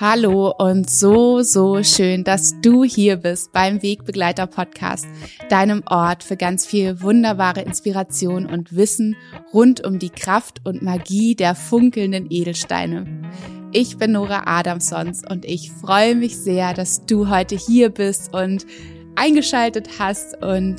Hallo und so, so schön, dass du hier bist beim Wegbegleiter Podcast, deinem Ort für ganz viel wunderbare Inspiration und Wissen rund um die Kraft und Magie der funkelnden Edelsteine. Ich bin Nora Adamsons und ich freue mich sehr, dass du heute hier bist und eingeschaltet hast und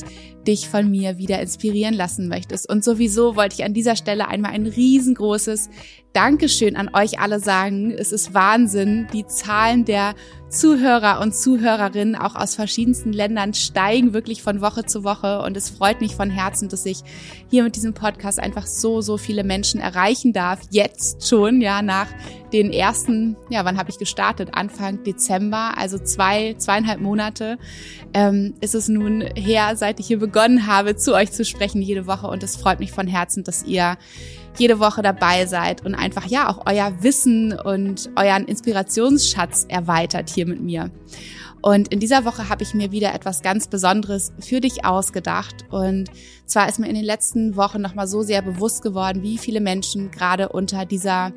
dich von mir wieder inspirieren lassen möchtest. Und sowieso wollte ich an dieser Stelle einmal ein riesengroßes Dankeschön an euch alle sagen. Es ist Wahnsinn. Die Zahlen der Zuhörer und Zuhörerinnen auch aus verschiedensten Ländern steigen wirklich von Woche zu Woche. Und es freut mich von Herzen, dass ich hier mit diesem Podcast einfach so, so viele Menschen erreichen darf. Jetzt schon, ja, nach den ersten, ja, wann habe ich gestartet? Anfang Dezember, also zwei, zweieinhalb Monate ähm, ist es nun her, seit ich hier begonnen habe, zu euch zu sprechen jede Woche. Und es freut mich von Herzen, dass ihr jede Woche dabei seid und einfach ja auch euer Wissen und euren Inspirationsschatz erweitert hier mit mir. Und in dieser Woche habe ich mir wieder etwas ganz Besonderes für dich ausgedacht. Und zwar ist mir in den letzten Wochen nochmal so sehr bewusst geworden, wie viele Menschen gerade unter dieser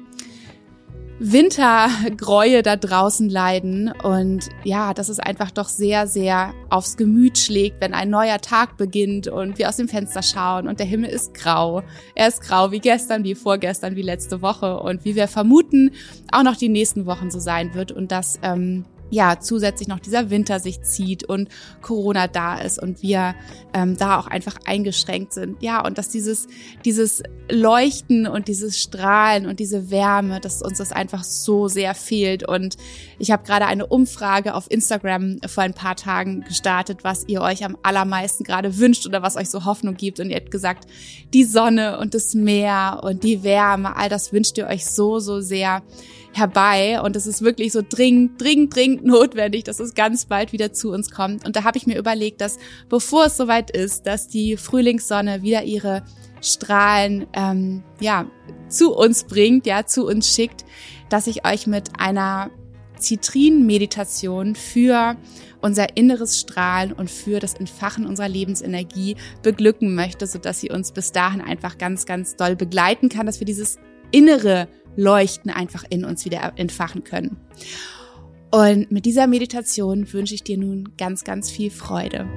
Wintergräue da draußen leiden. Und ja, dass es einfach doch sehr, sehr aufs Gemüt schlägt, wenn ein neuer Tag beginnt und wir aus dem Fenster schauen und der Himmel ist grau. Er ist grau wie gestern, wie vorgestern, wie letzte Woche und wie wir vermuten, auch noch die nächsten Wochen so sein wird. Und das ähm, ja zusätzlich noch dieser Winter sich zieht und Corona da ist und wir ähm, da auch einfach eingeschränkt sind. Ja, und dass dieses, dieses Leuchten und dieses Strahlen und diese Wärme, dass uns das einfach so sehr fehlt. Und ich habe gerade eine Umfrage auf Instagram vor ein paar Tagen gestartet, was ihr euch am allermeisten gerade wünscht oder was euch so Hoffnung gibt. Und ihr habt gesagt, die Sonne und das Meer und die Wärme, all das wünscht ihr euch so, so sehr herbei und es ist wirklich so dringend, dringend, dringend notwendig, dass es ganz bald wieder zu uns kommt. Und da habe ich mir überlegt, dass bevor es soweit ist, dass die Frühlingssonne wieder ihre Strahlen ähm, ja zu uns bringt, ja zu uns schickt, dass ich euch mit einer Zitrin-Meditation für unser inneres Strahlen und für das Entfachen unserer Lebensenergie beglücken möchte, so dass sie uns bis dahin einfach ganz, ganz doll begleiten kann, dass wir dieses innere Leuchten einfach in uns wieder entfachen können. Und mit dieser Meditation wünsche ich dir nun ganz, ganz viel Freude.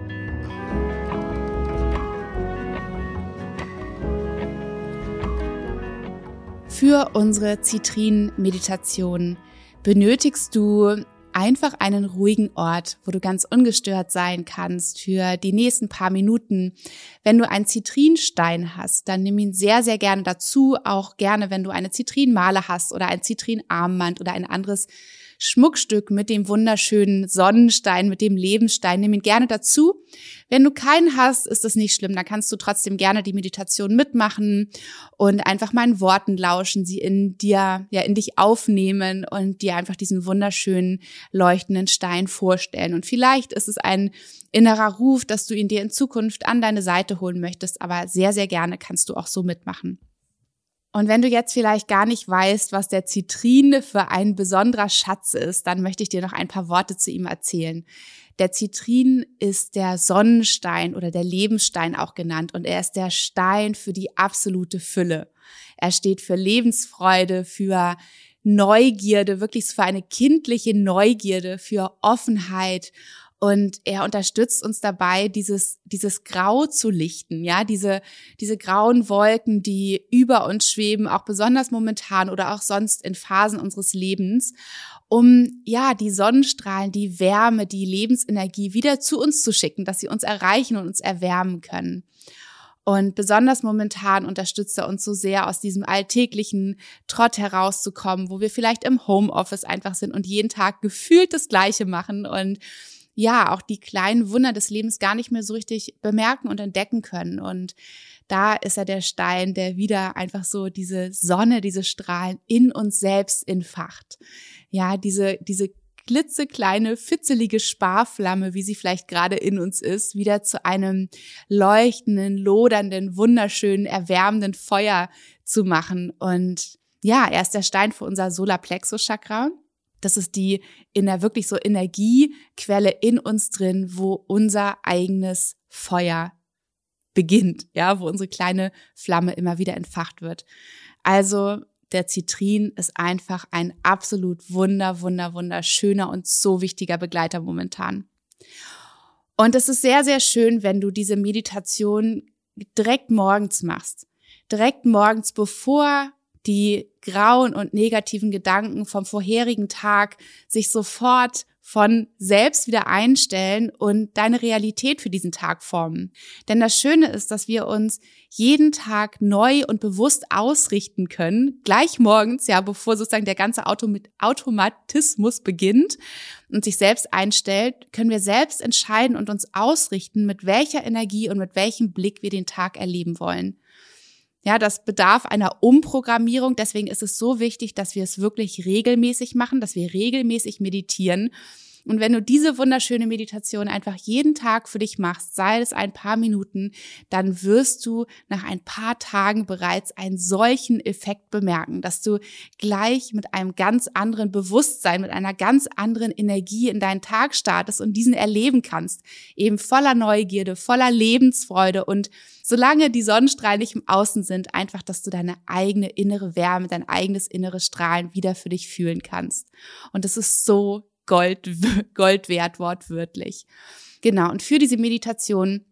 Für unsere Zitrin-Meditation benötigst du einfach einen ruhigen Ort, wo du ganz ungestört sein kannst für die nächsten paar Minuten. Wenn du einen Zitrinstein hast, dann nimm ihn sehr, sehr gerne dazu. Auch gerne, wenn du eine Zitrinmale hast oder ein Zitrinarmband oder ein anderes Schmuckstück mit dem wunderschönen Sonnenstein, mit dem Lebensstein. Nimm ihn gerne dazu. Wenn du keinen hast, ist das nicht schlimm. Da kannst du trotzdem gerne die Meditation mitmachen und einfach meinen Worten lauschen, sie in dir, ja, in dich aufnehmen und dir einfach diesen wunderschönen leuchtenden Stein vorstellen. Und vielleicht ist es ein innerer Ruf, dass du ihn dir in Zukunft an deine Seite holen möchtest, aber sehr, sehr gerne kannst du auch so mitmachen. Und wenn du jetzt vielleicht gar nicht weißt, was der Zitrin für ein besonderer Schatz ist, dann möchte ich dir noch ein paar Worte zu ihm erzählen. Der Zitrin ist der Sonnenstein oder der Lebensstein auch genannt und er ist der Stein für die absolute Fülle. Er steht für Lebensfreude, für Neugierde, wirklich für eine kindliche Neugierde, für Offenheit und er unterstützt uns dabei, dieses, dieses Grau zu lichten, ja, diese, diese grauen Wolken, die über uns schweben, auch besonders momentan oder auch sonst in Phasen unseres Lebens, um, ja, die Sonnenstrahlen, die Wärme, die Lebensenergie wieder zu uns zu schicken, dass sie uns erreichen und uns erwärmen können. Und besonders momentan unterstützt er uns so sehr, aus diesem alltäglichen Trott herauszukommen, wo wir vielleicht im Homeoffice einfach sind und jeden Tag gefühlt das Gleiche machen und ja, auch die kleinen Wunder des Lebens gar nicht mehr so richtig bemerken und entdecken können. Und da ist er der Stein, der wieder einfach so diese Sonne, diese Strahlen in uns selbst entfacht. Ja, diese, diese klitzekleine, fitzelige Sparflamme, wie sie vielleicht gerade in uns ist, wieder zu einem leuchtenden, lodernden, wunderschönen, erwärmenden Feuer zu machen. Und ja, er ist der Stein für unser Solarplexus-Chakra. Das ist die in der wirklich so Energiequelle in uns drin, wo unser eigenes Feuer beginnt, ja, wo unsere kleine Flamme immer wieder entfacht wird. Also der Zitrin ist einfach ein absolut wunder, wunder, wunderschöner und so wichtiger Begleiter momentan. Und es ist sehr, sehr schön, wenn du diese Meditation direkt morgens machst. Direkt morgens, bevor die grauen und negativen Gedanken vom vorherigen Tag sich sofort von selbst wieder einstellen und deine Realität für diesen Tag formen. Denn das Schöne ist, dass wir uns jeden Tag neu und bewusst ausrichten können, gleich morgens, ja, bevor sozusagen der ganze Automatismus beginnt und sich selbst einstellt, können wir selbst entscheiden und uns ausrichten, mit welcher Energie und mit welchem Blick wir den Tag erleben wollen. Ja, das bedarf einer Umprogrammierung. Deswegen ist es so wichtig, dass wir es wirklich regelmäßig machen, dass wir regelmäßig meditieren. Und wenn du diese wunderschöne Meditation einfach jeden Tag für dich machst, sei es ein paar Minuten, dann wirst du nach ein paar Tagen bereits einen solchen Effekt bemerken, dass du gleich mit einem ganz anderen Bewusstsein, mit einer ganz anderen Energie in deinen Tag startest und diesen erleben kannst. Eben voller Neugierde, voller Lebensfreude und solange die Sonnenstrahlen nicht im Außen sind, einfach, dass du deine eigene innere Wärme, dein eigenes inneres Strahlen wieder für dich fühlen kannst. Und das ist so Gold, Gold wert, wortwörtlich. Genau. Und für diese Meditation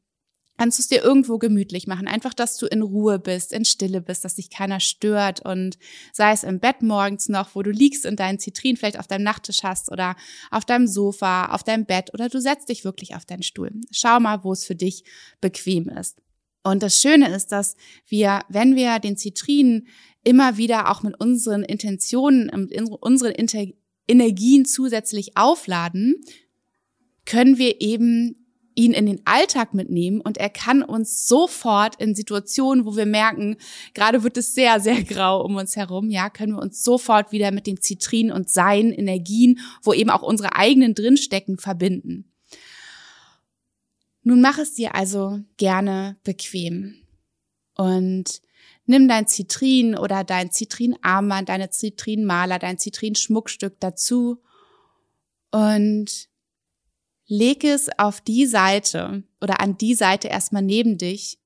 kannst du es dir irgendwo gemütlich machen. Einfach, dass du in Ruhe bist, in Stille bist, dass dich keiner stört und sei es im Bett morgens noch, wo du liegst und deinen Zitrin vielleicht auf deinem Nachttisch hast oder auf deinem Sofa, auf deinem Bett oder du setzt dich wirklich auf deinen Stuhl. Schau mal, wo es für dich bequem ist. Und das Schöne ist, dass wir, wenn wir den Zitrin immer wieder auch mit unseren Intentionen, mit unseren Energien zusätzlich aufladen, können wir eben ihn in den Alltag mitnehmen und er kann uns sofort in Situationen, wo wir merken, gerade wird es sehr, sehr grau um uns herum, ja, können wir uns sofort wieder mit dem Zitrin und seinen Energien, wo eben auch unsere eigenen drinstecken, verbinden. Nun mach es dir also gerne bequem und nimm dein Zitrin oder dein Zitrinarmband, deine Zitrinmaler, dein Zitrinschmuckstück dazu und leg es auf die Seite oder an die Seite erstmal neben dich,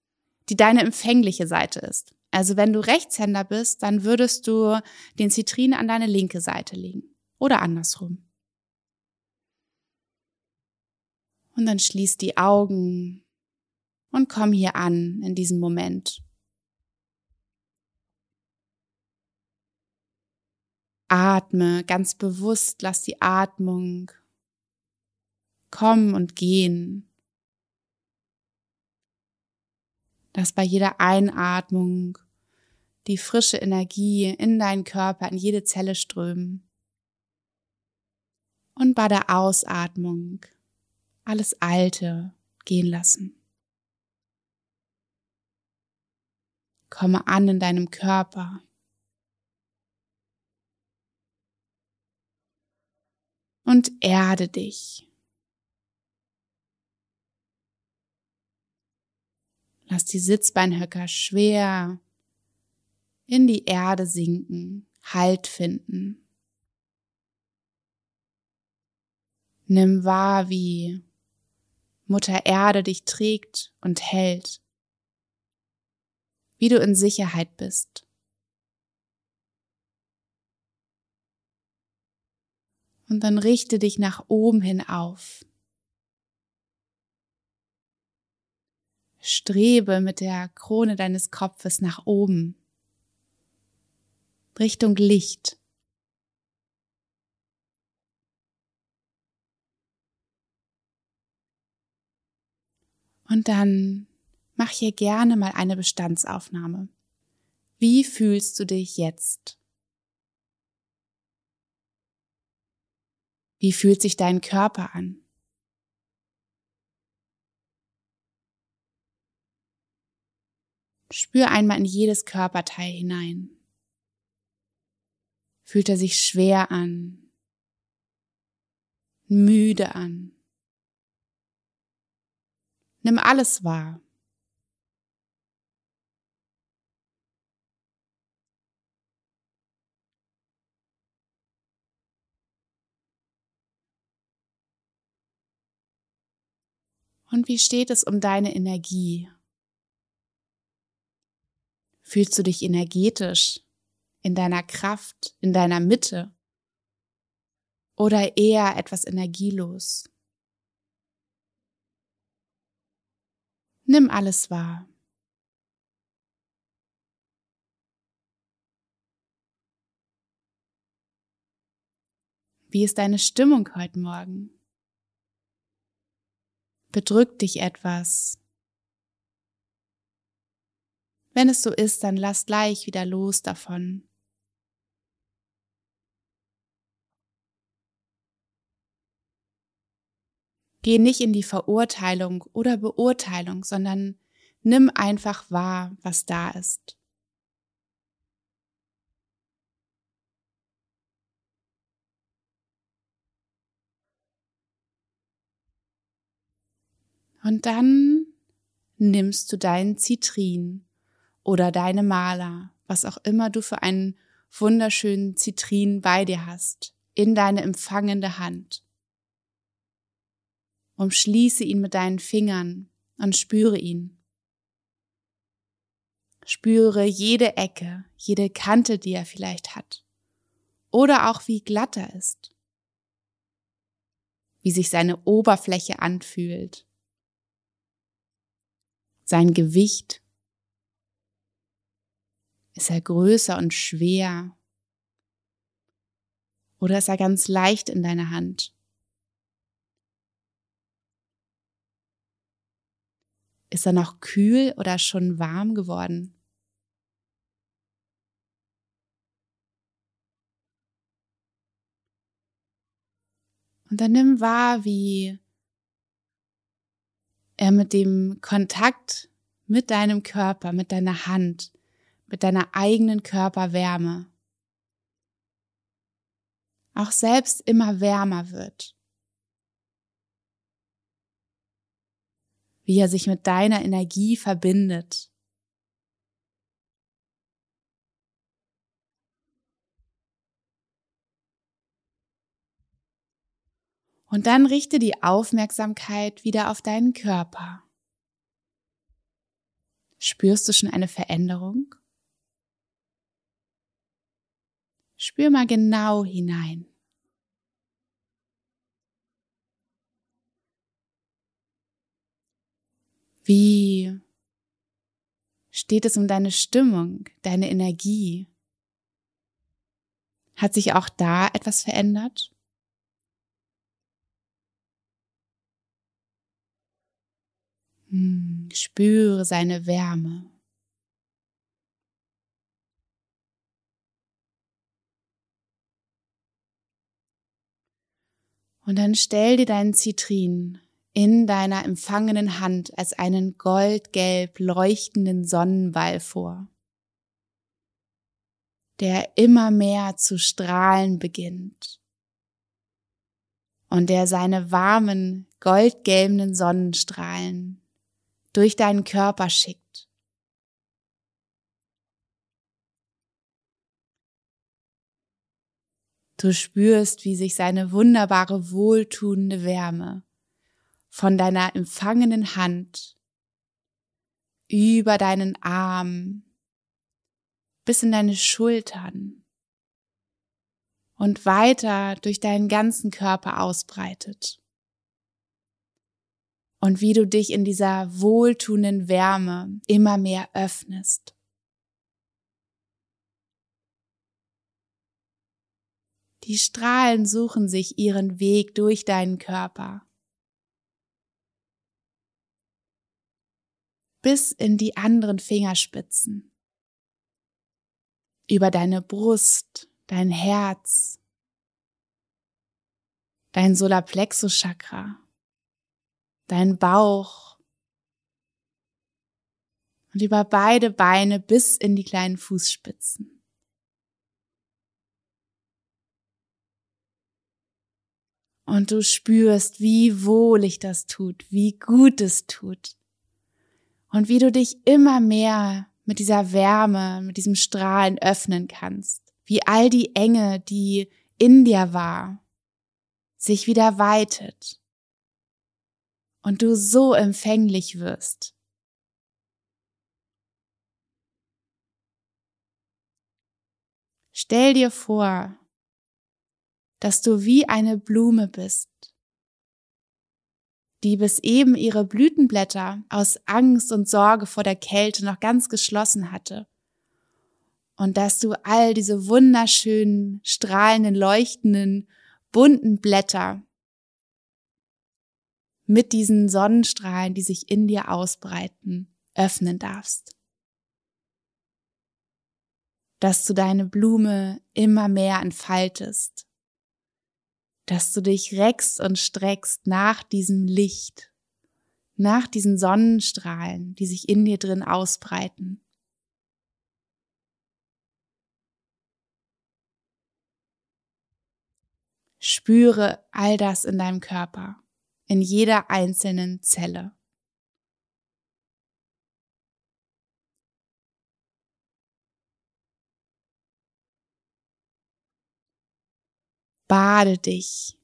die deine empfängliche Seite ist. Also wenn du Rechtshänder bist, dann würdest du den Zitrin an deine linke Seite legen oder andersrum. Und dann schließ die Augen und komm hier an in diesem Moment. Atme ganz bewusst, lass die Atmung kommen und gehen. Lass bei jeder Einatmung die frische Energie in deinen Körper, in jede Zelle strömen. Und bei der Ausatmung alles Alte gehen lassen. Komme an in deinem Körper. Und erde dich. Lass die Sitzbeinhöcker schwer in die Erde sinken, Halt finden. Nimm wahr, wie Mutter Erde dich trägt und hält, wie du in Sicherheit bist. Und dann richte dich nach oben hin auf. Strebe mit der Krone deines Kopfes nach oben, Richtung Licht. Und dann mach hier gerne mal eine Bestandsaufnahme. Wie fühlst du dich jetzt? Wie fühlt sich dein Körper an? Spür einmal in jedes Körperteil hinein. Fühlt er sich schwer an, müde an? Nimm alles wahr. Und wie steht es um deine Energie? Fühlst du dich energetisch, in deiner Kraft, in deiner Mitte oder eher etwas energielos? Nimm alles wahr. Wie ist deine Stimmung heute Morgen? Bedrückt dich etwas? Wenn es so ist, dann lass gleich wieder los davon. Geh nicht in die Verurteilung oder Beurteilung, sondern nimm einfach wahr, was da ist. Und dann nimmst du deinen Zitrin oder deine Maler, was auch immer du für einen wunderschönen Zitrin bei dir hast, in deine empfangende Hand. Umschließe ihn mit deinen Fingern und spüre ihn. Spüre jede Ecke, jede Kante, die er vielleicht hat. Oder auch wie glatt er ist. Wie sich seine Oberfläche anfühlt sein Gewicht? Ist er größer und schwer? Oder ist er ganz leicht in deiner Hand? Ist er noch kühl oder schon warm geworden? Und dann nimm wahr, wie er mit dem Kontakt mit deinem Körper, mit deiner Hand, mit deiner eigenen Körperwärme auch selbst immer wärmer wird. Wie er sich mit deiner Energie verbindet. Und dann richte die Aufmerksamkeit wieder auf deinen Körper. Spürst du schon eine Veränderung? Spür mal genau hinein. Wie steht es um deine Stimmung, deine Energie? Hat sich auch da etwas verändert? Spüre seine Wärme. Und dann stell dir deinen Zitrin in deiner empfangenen Hand als einen goldgelb leuchtenden Sonnenball vor, der immer mehr zu strahlen beginnt und der seine warmen, goldgelben Sonnenstrahlen durch deinen Körper schickt. Du spürst, wie sich seine wunderbare, wohltuende Wärme von deiner empfangenen Hand über deinen Arm bis in deine Schultern und weiter durch deinen ganzen Körper ausbreitet und wie du dich in dieser wohltuenden Wärme immer mehr öffnest. Die Strahlen suchen sich ihren Weg durch deinen Körper. Bis in die anderen Fingerspitzen. Über deine Brust, dein Herz, dein Solarplexus-Chakra dein Bauch und über beide Beine bis in die kleinen Fußspitzen. Und du spürst, wie wohlig das tut, wie gut es tut. Und wie du dich immer mehr mit dieser Wärme, mit diesem Strahlen öffnen kannst. Wie all die Enge, die in dir war, sich wieder weitet und du so empfänglich wirst. Stell dir vor, dass du wie eine Blume bist, die bis eben ihre Blütenblätter aus Angst und Sorge vor der Kälte noch ganz geschlossen hatte. Und dass du all diese wunderschönen, strahlenden, leuchtenden, bunten Blätter mit diesen Sonnenstrahlen, die sich in dir ausbreiten, öffnen darfst. Dass du deine Blume immer mehr entfaltest dass du dich reckst und streckst nach diesem Licht, nach diesen Sonnenstrahlen, die sich in dir drin ausbreiten. Spüre all das in deinem Körper, in jeder einzelnen Zelle. Bade dich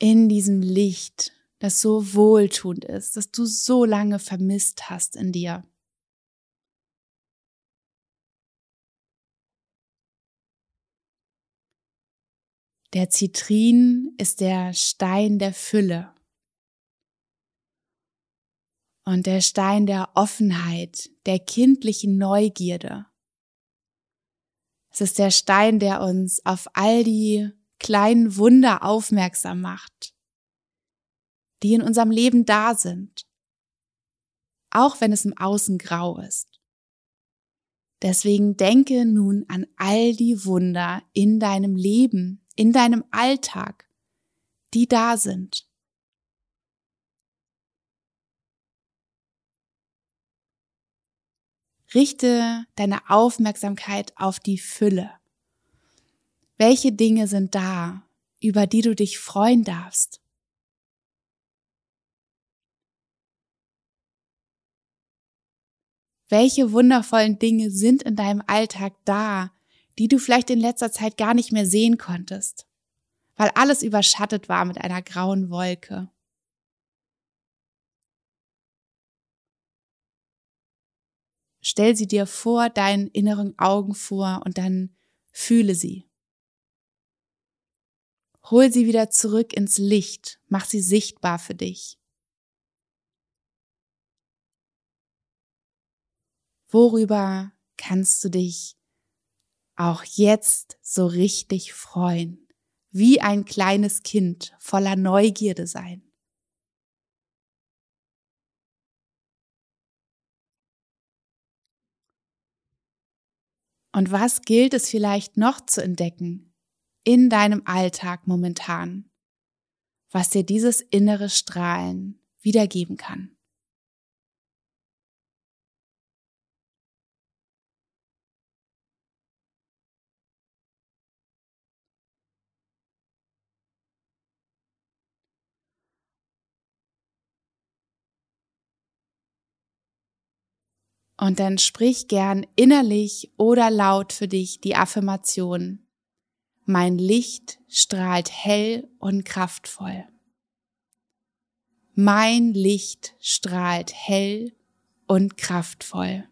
in diesem Licht, das so wohltuend ist, das du so lange vermisst hast in dir. Der Zitrin ist der Stein der Fülle und der Stein der Offenheit, der kindlichen Neugierde. Es ist der Stein, der uns auf all die kleinen Wunder aufmerksam macht, die in unserem Leben da sind, auch wenn es im Außen grau ist. Deswegen denke nun an all die Wunder in deinem Leben, in deinem Alltag, die da sind. Richte deine Aufmerksamkeit auf die Fülle. Welche Dinge sind da, über die du dich freuen darfst? Welche wundervollen Dinge sind in deinem Alltag da, die du vielleicht in letzter Zeit gar nicht mehr sehen konntest, weil alles überschattet war mit einer grauen Wolke? Stell sie dir vor deinen inneren Augen vor und dann fühle sie. Hol sie wieder zurück ins Licht, mach sie sichtbar für dich. Worüber kannst du dich auch jetzt so richtig freuen, wie ein kleines Kind voller Neugierde sein? Und was gilt es vielleicht noch zu entdecken in deinem Alltag momentan, was dir dieses innere Strahlen wiedergeben kann? Und dann sprich gern innerlich oder laut für dich die Affirmation. Mein Licht strahlt hell und kraftvoll. Mein Licht strahlt hell und kraftvoll.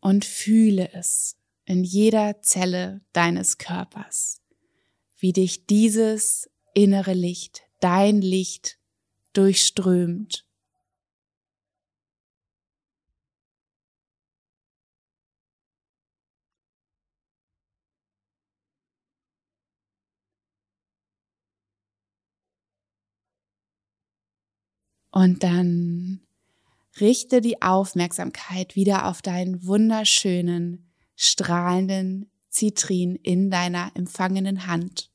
Und fühle es in jeder Zelle deines Körpers, wie dich dieses innere Licht, dein Licht durchströmt. Und dann richte die Aufmerksamkeit wieder auf deinen wunderschönen, strahlenden Zitrin in deiner empfangenen Hand.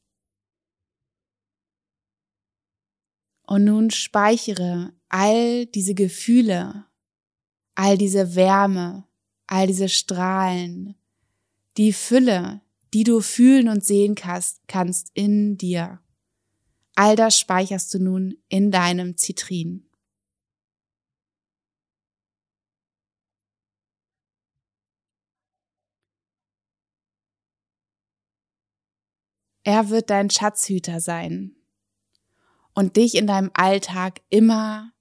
Und nun speichere all diese Gefühle, all diese Wärme, all diese Strahlen, die Fülle, die du fühlen und sehen kannst in dir. All das speicherst du nun in deinem Zitrin. Er wird dein Schatzhüter sein, und dich in deinem Alltag immer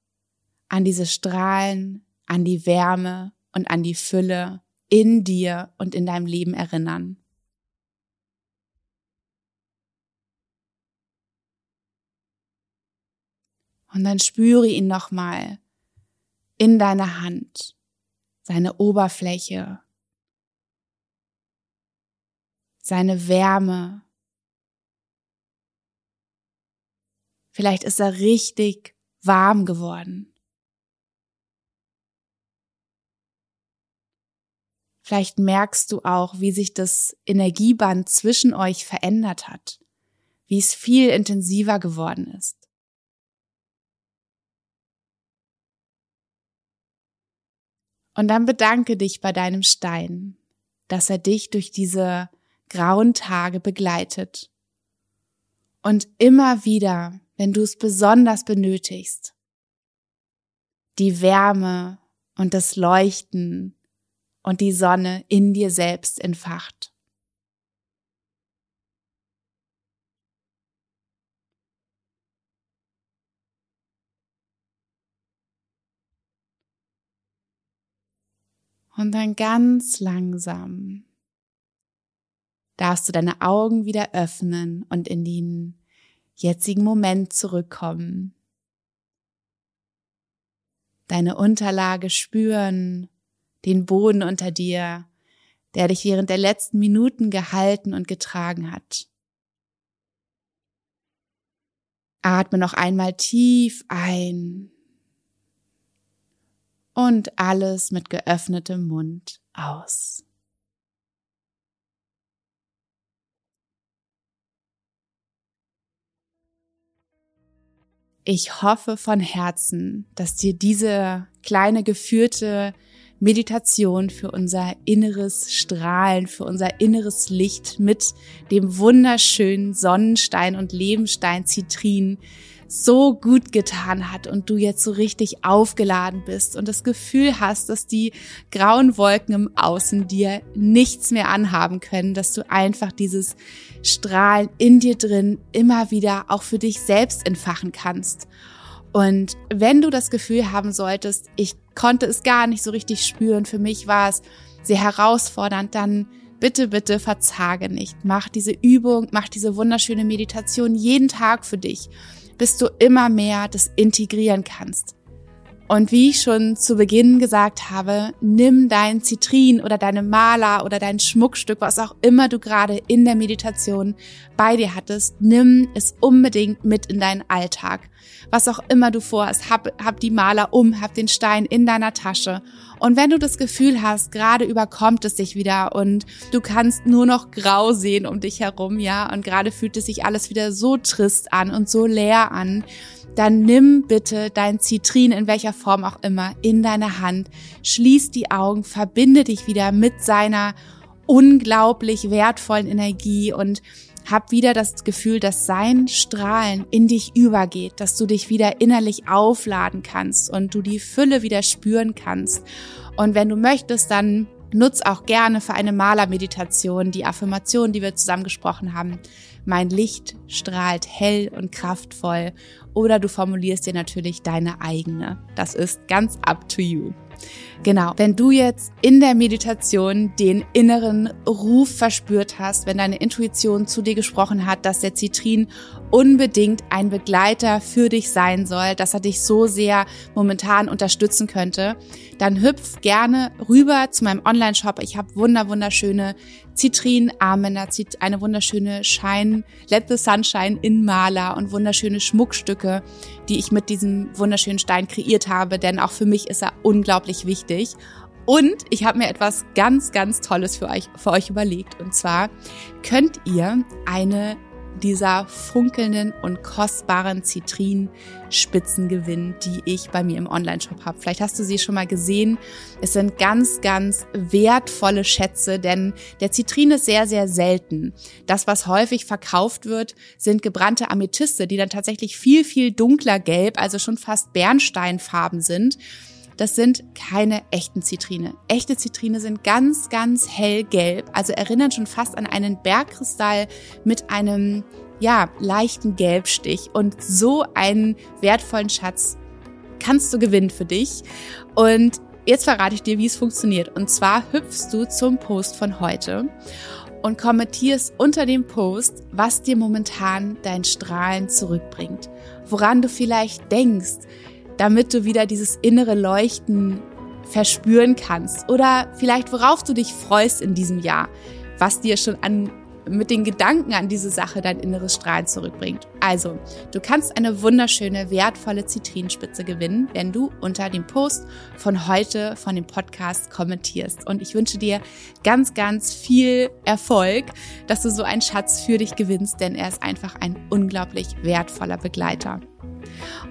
an diese Strahlen, an die Wärme und an die Fülle in dir und in deinem Leben erinnern. Und dann spüre ihn nochmal in deiner Hand, seine Oberfläche, seine Wärme. Vielleicht ist er richtig warm geworden. Vielleicht merkst du auch, wie sich das Energieband zwischen euch verändert hat, wie es viel intensiver geworden ist. Und dann bedanke dich bei deinem Stein, dass er dich durch diese grauen Tage begleitet. Und immer wieder, wenn du es besonders benötigst, die Wärme und das Leuchten und die Sonne in dir selbst entfacht. Und dann ganz langsam darfst du deine Augen wieder öffnen und in den jetzigen Moment zurückkommen. Deine Unterlage spüren, den Boden unter dir, der dich während der letzten Minuten gehalten und getragen hat. Atme noch einmal tief ein und alles mit geöffnetem Mund aus. Ich hoffe von Herzen, dass dir diese kleine geführte Meditation für unser inneres Strahlen, für unser inneres Licht mit dem wunderschönen Sonnenstein und Lebenstein Zitrin so gut getan hat und du jetzt so richtig aufgeladen bist und das Gefühl hast, dass die grauen Wolken im Außen dir nichts mehr anhaben können, dass du einfach dieses Strahlen in dir drin immer wieder auch für dich selbst entfachen kannst. Und wenn du das Gefühl haben solltest, ich konnte es gar nicht so richtig spüren, für mich war es sehr herausfordernd, dann bitte, bitte verzage nicht. Mach diese Übung, mach diese wunderschöne Meditation jeden Tag für dich bis du immer mehr das integrieren kannst. Und wie ich schon zu Beginn gesagt habe, nimm dein Zitrin oder deine Maler oder dein Schmuckstück, was auch immer du gerade in der Meditation bei dir hattest, nimm es unbedingt mit in deinen Alltag. Was auch immer du vorhast, hab, hab die Maler um, hab den Stein in deiner Tasche. Und wenn du das Gefühl hast, gerade überkommt es dich wieder und du kannst nur noch grau sehen um dich herum, ja, und gerade fühlt es sich alles wieder so trist an und so leer an, dann nimm bitte dein Zitrin in welcher Form auch immer in deine Hand, schließ die Augen, verbinde dich wieder mit seiner unglaublich wertvollen Energie und hab wieder das Gefühl, dass sein Strahlen in dich übergeht, dass du dich wieder innerlich aufladen kannst und du die Fülle wieder spüren kannst. Und wenn du möchtest, dann nutz auch gerne für eine Malermeditation die Affirmation, die wir zusammen gesprochen haben. Mein Licht strahlt hell und kraftvoll oder du formulierst dir natürlich deine eigene. Das ist ganz up to you. Genau, wenn du jetzt in der Meditation den inneren Ruf verspürt hast, wenn deine Intuition zu dir gesprochen hat, dass der Zitrin unbedingt ein Begleiter für dich sein soll, dass er dich so sehr momentan unterstützen könnte, dann hüpf gerne rüber zu meinem Online-Shop. Ich habe wunder wunderschöne Zitrin-Armbänder, eine wunderschöne Shine, Let the Sunshine in Maler und wunderschöne Schmuckstücke, die ich mit diesem wunderschönen Stein kreiert habe, denn auch für mich ist er unglaublich wichtig. Und ich habe mir etwas ganz, ganz Tolles für euch, für euch überlegt. Und zwar könnt ihr eine dieser funkelnden und kostbaren Zitrinspitzen gewinnen, die ich bei mir im Online-Shop habe. Vielleicht hast du sie schon mal gesehen. Es sind ganz, ganz wertvolle Schätze, denn der Zitrin ist sehr, sehr selten. Das, was häufig verkauft wird, sind gebrannte Amethyste, die dann tatsächlich viel, viel dunkler gelb, also schon fast Bernsteinfarben sind. Das sind keine echten Zitrine. Echte Zitrine sind ganz, ganz hellgelb, also erinnern schon fast an einen Bergkristall mit einem, ja, leichten Gelbstich. Und so einen wertvollen Schatz kannst du gewinnen für dich. Und jetzt verrate ich dir, wie es funktioniert. Und zwar hüpfst du zum Post von heute und kommentierst unter dem Post, was dir momentan dein Strahlen zurückbringt, woran du vielleicht denkst, damit du wieder dieses innere Leuchten verspüren kannst oder vielleicht worauf du dich freust in diesem Jahr, was dir schon an mit den Gedanken an diese Sache dein inneres Strahlen zurückbringt. Also, du kannst eine wunderschöne, wertvolle Zitrinenspitze gewinnen, wenn du unter dem Post von heute von dem Podcast kommentierst. Und ich wünsche dir ganz, ganz viel Erfolg, dass du so einen Schatz für dich gewinnst, denn er ist einfach ein unglaublich wertvoller Begleiter.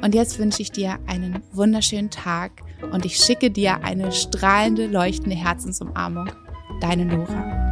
Und jetzt wünsche ich dir einen wunderschönen Tag und ich schicke dir eine strahlende, leuchtende Herzensumarmung. Deine Nora.